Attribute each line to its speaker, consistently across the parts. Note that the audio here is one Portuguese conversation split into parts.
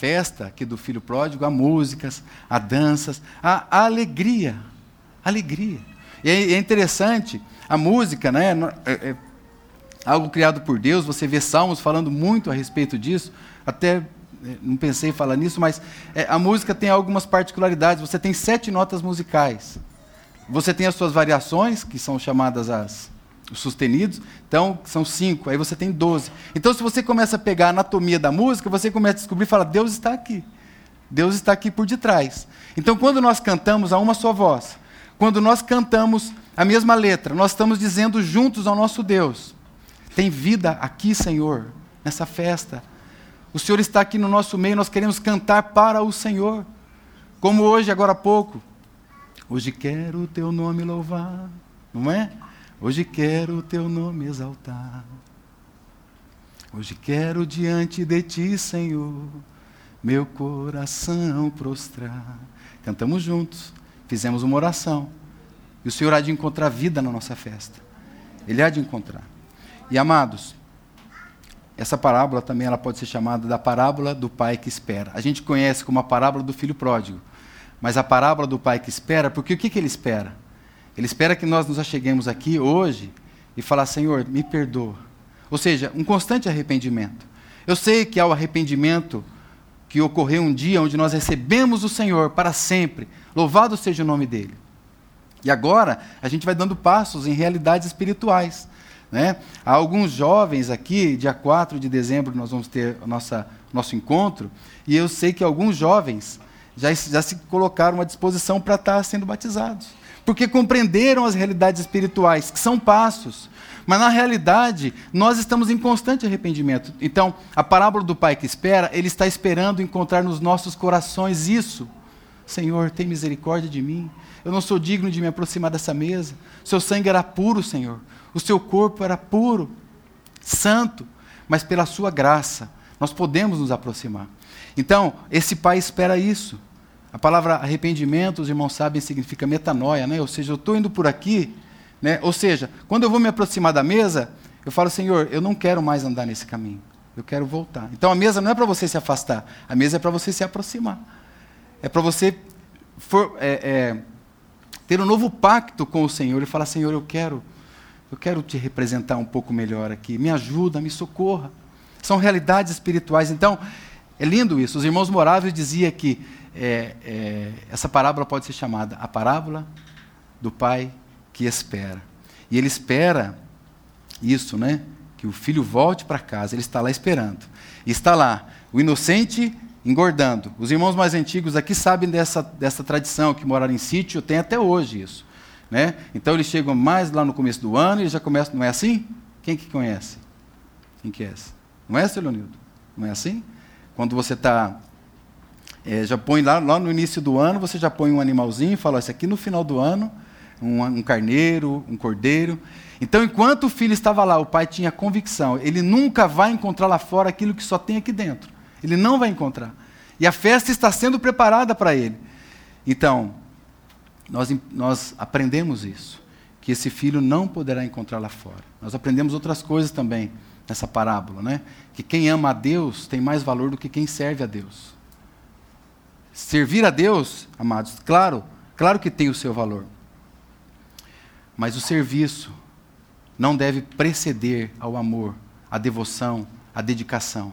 Speaker 1: festa aqui do filho pródigo há músicas, há danças, há, alegria. Alegria. E é, é interessante, a música, né? É, é algo criado por Deus, você vê Salmos falando muito a respeito disso, até é, não pensei em falar nisso, mas é, a música tem algumas particularidades. Você tem sete notas musicais. Você tem as suas variações, que são chamadas as sustenidos, então são cinco, aí você tem doze. Então, se você começa a pegar a anatomia da música, você começa a descobrir e fala: Deus está aqui. Deus está aqui por detrás. Então, quando nós cantamos a uma só voz, quando nós cantamos a mesma letra, nós estamos dizendo juntos ao nosso Deus: tem vida aqui, Senhor, nessa festa. O Senhor está aqui no nosso meio, nós queremos cantar para o Senhor. Como hoje, agora há pouco. Hoje quero o teu nome louvar, não é? Hoje quero o teu nome exaltar. Hoje quero diante de ti, Senhor, meu coração prostrar. Cantamos juntos, fizemos uma oração. E o Senhor há de encontrar vida na nossa festa. Ele há de encontrar. E amados, essa parábola também ela pode ser chamada da parábola do pai que espera. A gente conhece como a parábola do filho pródigo. Mas a parábola do pai que espera, porque o que, que ele espera? Ele espera que nós nos acheguemos aqui hoje e falar, Senhor, me perdoa. Ou seja, um constante arrependimento. Eu sei que há o arrependimento que ocorreu um dia onde nós recebemos o Senhor para sempre. Louvado seja o nome dele. E agora a gente vai dando passos em realidades espirituais. Né? Há alguns jovens aqui, dia 4 de dezembro nós vamos ter o nosso encontro, e eu sei que alguns jovens já, já se colocaram à disposição para estar sendo batizados porque compreenderam as realidades espirituais, que são passos. Mas na realidade, nós estamos em constante arrependimento. Então, a parábola do pai que espera, ele está esperando encontrar nos nossos corações isso. Senhor, tem misericórdia de mim. Eu não sou digno de me aproximar dessa mesa. Seu sangue era puro, Senhor. O seu corpo era puro, santo, mas pela sua graça nós podemos nos aproximar. Então, esse pai espera isso. A palavra arrependimento, os irmãos sabem, significa metanoia, né? ou seja, eu estou indo por aqui, né? ou seja, quando eu vou me aproximar da mesa, eu falo, Senhor, eu não quero mais andar nesse caminho, eu quero voltar. Então a mesa não é para você se afastar, a mesa é para você se aproximar. É para você for, é, é, ter um novo pacto com o Senhor e falar, Senhor, eu quero, eu quero te representar um pouco melhor aqui, me ajuda, me socorra. São realidades espirituais. Então, é lindo isso. Os irmãos Moráveis diziam que é, é, essa parábola pode ser chamada a parábola do pai que espera. E ele espera isso, né? Que o filho volte para casa. Ele está lá esperando. E está lá o inocente engordando. Os irmãos mais antigos aqui sabem dessa, dessa tradição que moraram em sítio, tem até hoje isso. Né? Então eles chegam mais lá no começo do ano e já começam. Não é assim? Quem que conhece? Quem que é esse? Não é, Leonildo? Não é assim? Quando você está é, já põe lá, lá no início do ano, você já põe um animalzinho e fala, esse aqui no final do ano, um, um carneiro, um cordeiro. Então, enquanto o filho estava lá, o pai tinha convicção, ele nunca vai encontrar lá fora aquilo que só tem aqui dentro. Ele não vai encontrar. E a festa está sendo preparada para ele. Então, nós, nós aprendemos isso, que esse filho não poderá encontrar lá fora. Nós aprendemos outras coisas também nessa parábola, né? Que quem ama a Deus tem mais valor do que quem serve a Deus. Servir a Deus, amados, claro, claro que tem o seu valor. Mas o serviço não deve preceder ao amor, à devoção, à dedicação.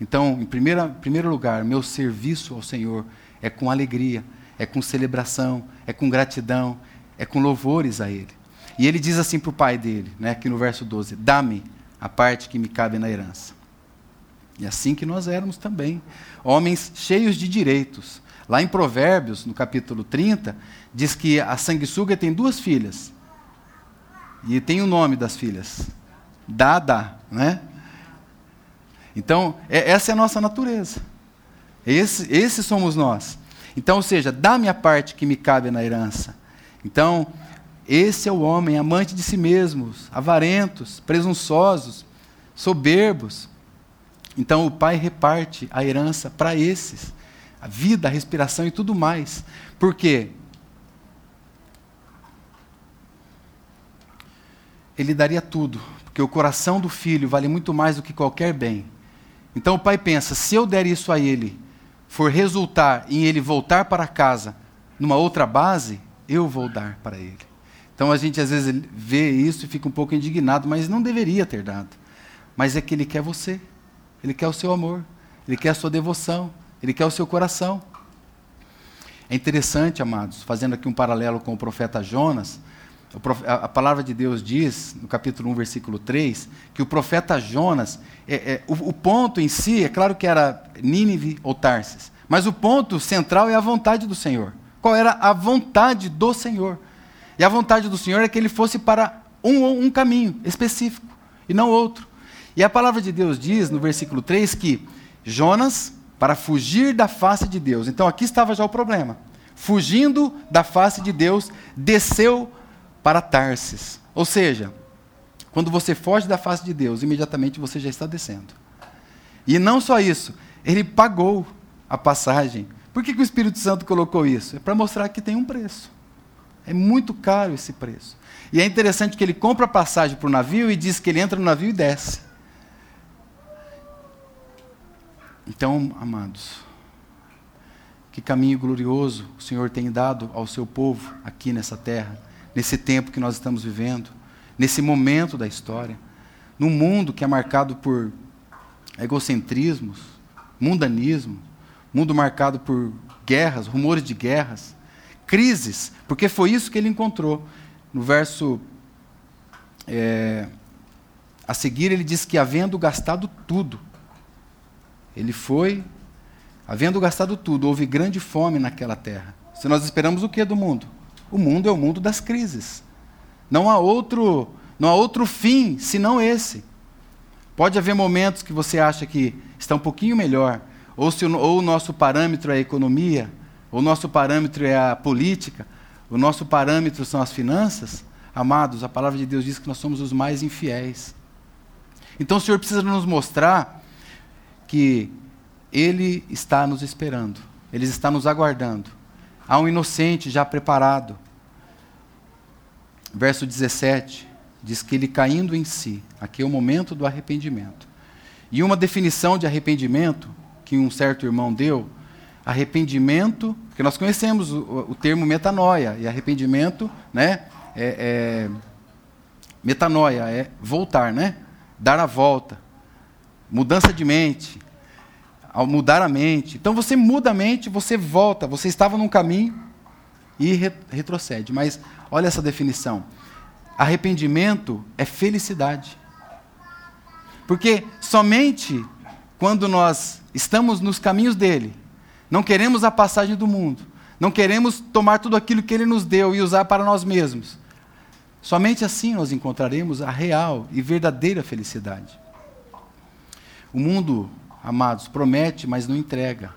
Speaker 1: Então, em primeira, primeiro lugar, meu serviço ao Senhor é com alegria, é com celebração, é com gratidão, é com louvores a Ele. E ele diz assim para o pai dele, né, aqui no verso 12: Dá-me a parte que me cabe na herança. E assim que nós éramos também, homens cheios de direitos. Lá em Provérbios, no capítulo 30, diz que a sanguessuga tem duas filhas. E tem o nome das filhas. Dada, né? Então, é, essa é a nossa natureza. Esse, esse somos nós. Então, ou seja, dá-me a parte que me cabe na herança. Então, esse é o homem, amante de si mesmos, avarentos, presunçosos, soberbos, então o pai reparte a herança para esses, a vida, a respiração e tudo mais. Por quê? Ele daria tudo, porque o coração do filho vale muito mais do que qualquer bem. Então o pai pensa: se eu der isso a ele, for resultar em ele voltar para casa numa outra base, eu vou dar para ele. Então a gente às vezes vê isso e fica um pouco indignado, mas não deveria ter dado. Mas é que ele quer você, ele quer o seu amor, ele quer a sua devoção, ele quer o seu coração. É interessante, amados, fazendo aqui um paralelo com o profeta Jonas, a palavra de Deus diz, no capítulo 1, versículo 3, que o profeta Jonas, é, é, o, o, ponto em si, é claro que era Nínive ou Tarsis, mas o ponto central é a vontade do Senhor. Qual era a vontade do Senhor? E a vontade do Senhor é que ele fosse para um, um caminho específico e não outro. E a palavra de Deus diz, no versículo 3, que Jonas, para fugir da face de Deus, então aqui estava já o problema. Fugindo da face de Deus, desceu para Tarsis. Ou seja, quando você foge da face de Deus, imediatamente você já está descendo. E não só isso, ele pagou a passagem. Por que, que o Espírito Santo colocou isso? É para mostrar que tem um preço. É muito caro esse preço. E é interessante que ele compra a passagem para o navio e diz que ele entra no navio e desce. Então, amados, que caminho glorioso o Senhor tem dado ao seu povo aqui nessa terra, nesse tempo que nós estamos vivendo, nesse momento da história, num mundo que é marcado por egocentrismos, mundanismo, mundo marcado por guerras, rumores de guerras, crises, porque foi isso que ele encontrou. No verso é, a seguir, ele diz que, havendo gastado tudo, ele foi, havendo gastado tudo, houve grande fome naquela terra. Se nós esperamos o que do mundo? O mundo é o mundo das crises. Não há outro, não há outro fim senão esse. Pode haver momentos que você acha que está um pouquinho melhor, ou, se ou o nosso parâmetro é a economia, ou o nosso parâmetro é a política, o nosso parâmetro são as finanças. Amados, a palavra de Deus diz que nós somos os mais infiéis. Então o Senhor precisa nos mostrar que Ele está nos esperando, Ele está nos aguardando. Há um inocente já preparado. Verso 17 diz que ele caindo em si, aqui é o momento do arrependimento. E uma definição de arrependimento que um certo irmão deu, arrependimento, porque nós conhecemos o, o termo metanoia, e arrependimento, né, é, é, metanoia é voltar, né, dar a volta, mudança de mente, ao mudar a mente. Então você muda a mente, você volta, você estava num caminho e re retrocede. Mas olha essa definição. Arrependimento é felicidade. Porque somente quando nós estamos nos caminhos dele, não queremos a passagem do mundo, não queremos tomar tudo aquilo que ele nos deu e usar para nós mesmos. Somente assim nós encontraremos a real e verdadeira felicidade. O mundo, amados, promete, mas não entrega.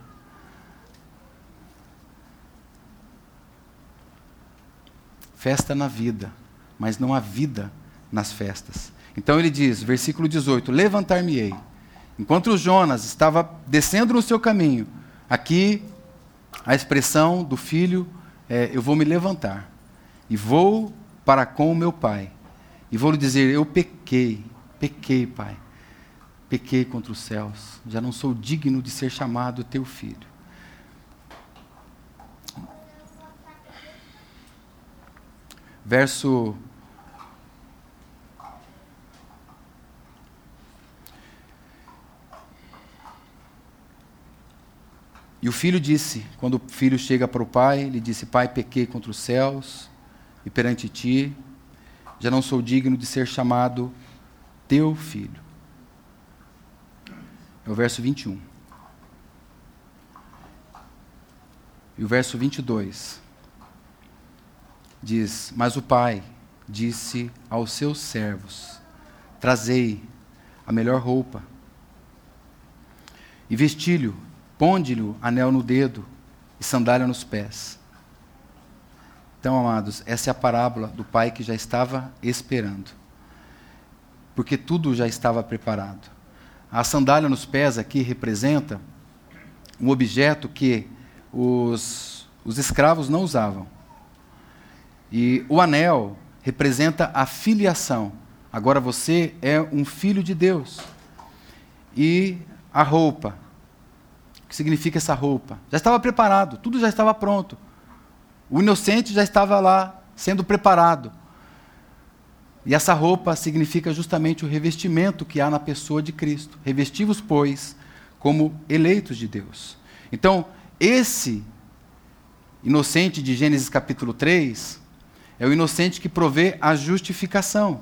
Speaker 1: Festa na vida, mas não há vida nas festas. Então ele diz, versículo 18: Levantar-me-ei. Enquanto Jonas estava descendo no seu caminho, aqui a expressão do filho é: Eu vou me levantar e vou para com o meu pai. E vou lhe dizer: Eu pequei, pequei, pai pequei contra os céus, já não sou digno de ser chamado teu filho. Verso E o filho disse, quando o filho chega para o pai, ele disse: Pai, pequei contra os céus e perante ti, já não sou digno de ser chamado teu filho. É o verso 21. E o verso 22 diz: Mas o pai disse aos seus servos: Trazei a melhor roupa e vestilho, ponde-lhe anel no dedo e sandália nos pés. Então, amados, essa é a parábola do pai que já estava esperando. Porque tudo já estava preparado. A sandália nos pés aqui representa um objeto que os, os escravos não usavam. E o anel representa a filiação. Agora você é um filho de Deus. E a roupa, que que significa essa roupa. Já estava preparado, tudo já estava pronto. O inocente já estava lá sendo preparado. E essa roupa significa justamente o revestimento que há na pessoa de Cristo. Revestivos, pois, como eleitos de Deus. Então, esse inocente de Gênesis capítulo 3 é o inocente que provê a justificação.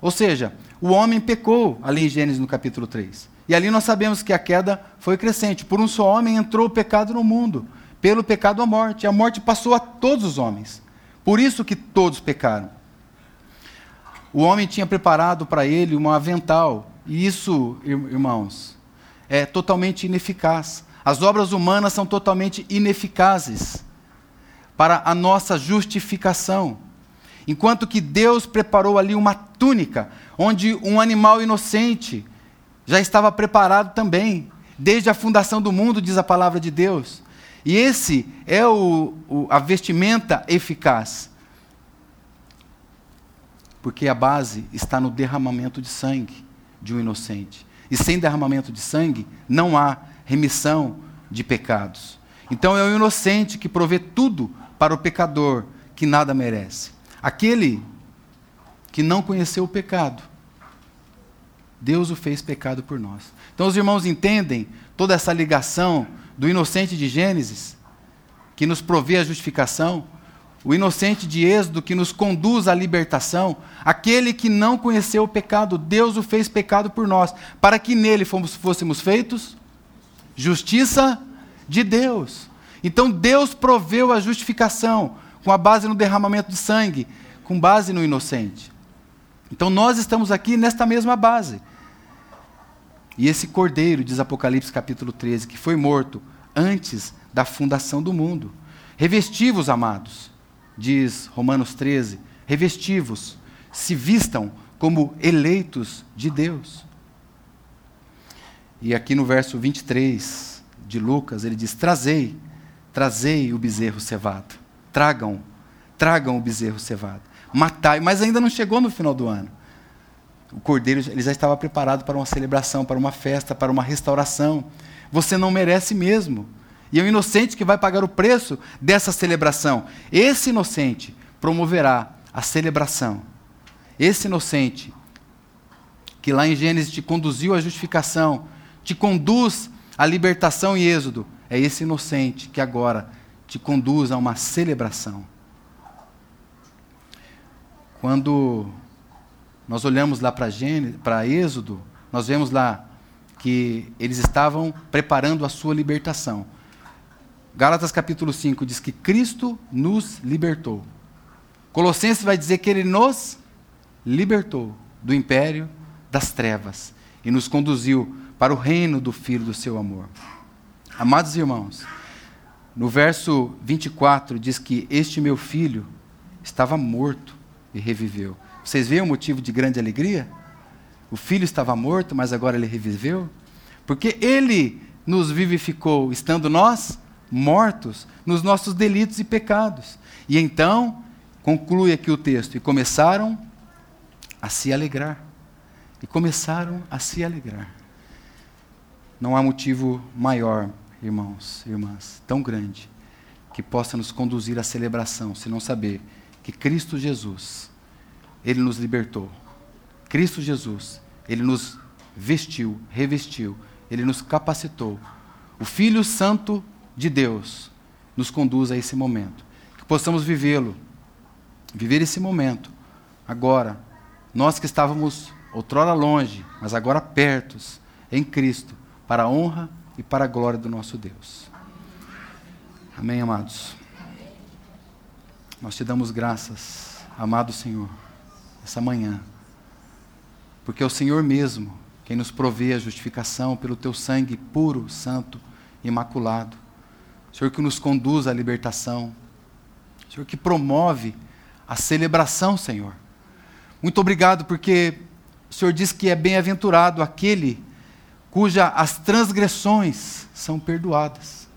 Speaker 1: Ou seja, o homem pecou, ali em Gênesis no capítulo 3. E ali nós sabemos que a queda foi crescente. Por um só homem entrou o pecado no mundo, pelo pecado a morte. A morte passou a todos os homens. Por isso que todos pecaram. O homem tinha preparado para ele um avental. E isso, irmãos, é totalmente ineficaz. As obras humanas são totalmente ineficazes para a nossa justificação. Enquanto que Deus preparou ali uma túnica, onde um animal inocente já estava preparado também, desde a fundação do mundo, diz a palavra de Deus. E esse é o, o, a vestimenta eficaz. Porque a base está no derramamento de sangue de um inocente. E sem derramamento de sangue, não há remissão de pecados. Então é o inocente que provê tudo para o pecador que nada merece. Aquele que não conheceu o pecado, Deus o fez pecado por nós. Então os irmãos entendem toda essa ligação do inocente de Gênesis, que nos provê a justificação, o inocente de Êxodo que nos conduz à libertação, aquele que não conheceu o pecado, Deus o fez pecado por nós, para que nele fomos, fôssemos feitos justiça de Deus. Então Deus proveu a justificação com a base no derramamento de sangue, com base no inocente. Então nós estamos aqui nesta mesma base. E esse cordeiro, diz Apocalipse capítulo 13, que foi morto antes da fundação do mundo. Revestivos, amados, diz Romanos 13, revestivos, se vistam como eleitos de Deus. E aqui no verso 23 de Lucas, ele diz: Trazei Trazei o bezerro cevado. Tragam, tragam o bezerro cevado. Matai, mas ainda não chegou no final do ano. O cordeiro ele já estava preparado para uma celebração, para uma festa, para uma restauração. Você não merece mesmo. E é o inocente que vai pagar o preço dessa celebração. Esse inocente promoverá a celebração. Esse inocente que lá em Gênesis te conduziu à justificação, te conduz à libertação em Êxodo, é esse inocente que agora te conduz a uma celebração. Quando nós olhamos lá para Êxodo, nós vemos lá que eles estavam preparando a sua libertação. Gálatas capítulo 5 diz que Cristo nos libertou. Colossenses vai dizer que ele nos libertou do império das trevas e nos conduziu para o reino do Filho do seu amor. Amados irmãos, no verso 24 diz que este meu filho estava morto e reviveu. Vocês veem o motivo de grande alegria? O filho estava morto, mas agora ele reviveu? Porque ele nos vivificou, estando nós mortos nos nossos delitos e pecados. E então, conclui aqui o texto: e começaram a se alegrar. E começaram a se alegrar. Não há motivo maior irmãos, irmãs, tão grande, que possa nos conduzir à celebração, se não saber que Cristo Jesus, Ele nos libertou. Cristo Jesus, Ele nos vestiu, revestiu, Ele nos capacitou. O Filho Santo de Deus nos conduz a esse momento. Que possamos vivê-lo, viver esse momento, agora. Nós que estávamos outrora longe, mas agora pertos, em Cristo, para a honra e para a glória do nosso Deus. Amém, amados? Nós te damos graças, amado Senhor, essa manhã, porque é o Senhor mesmo quem nos provê a justificação pelo teu sangue puro, santo, imaculado. Senhor que nos conduz à libertação. Senhor que promove a celebração, Senhor. Muito obrigado porque o Senhor diz que é bem-aventurado aquele cuja as transgressões são perdoadas.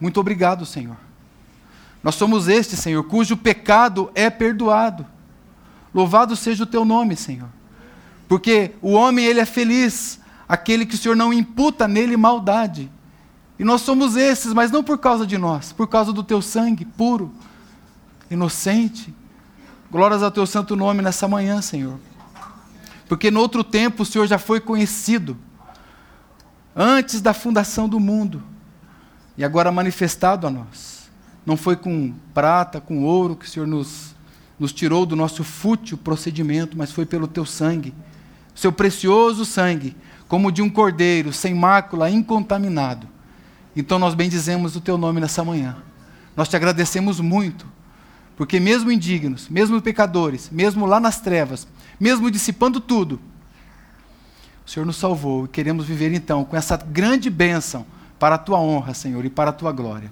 Speaker 1: Muito obrigado, Senhor. Nós somos este, Senhor, cujo pecado é perdoado. Louvado seja o teu nome, Senhor. Porque o homem ele é feliz, aquele que o Senhor não imputa nele maldade. E nós somos esses, mas não por causa de nós, por causa do teu sangue puro, inocente. Glórias ao teu santo nome nessa manhã, Senhor. Porque no outro tempo o Senhor já foi conhecido, antes da fundação do mundo, e agora manifestado a nós. Não foi com prata, com ouro que o Senhor nos, nos tirou do nosso fútil procedimento, mas foi pelo teu sangue, seu precioso sangue, como de um cordeiro, sem mácula, incontaminado. Então nós bendizemos o teu nome nessa manhã. Nós te agradecemos muito, porque mesmo indignos, mesmo pecadores, mesmo lá nas trevas, mesmo dissipando tudo, o Senhor nos salvou e queremos viver então com essa grande bênção para a tua honra, Senhor, e para a tua glória.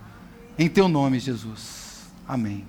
Speaker 1: Em teu nome, Jesus. Amém.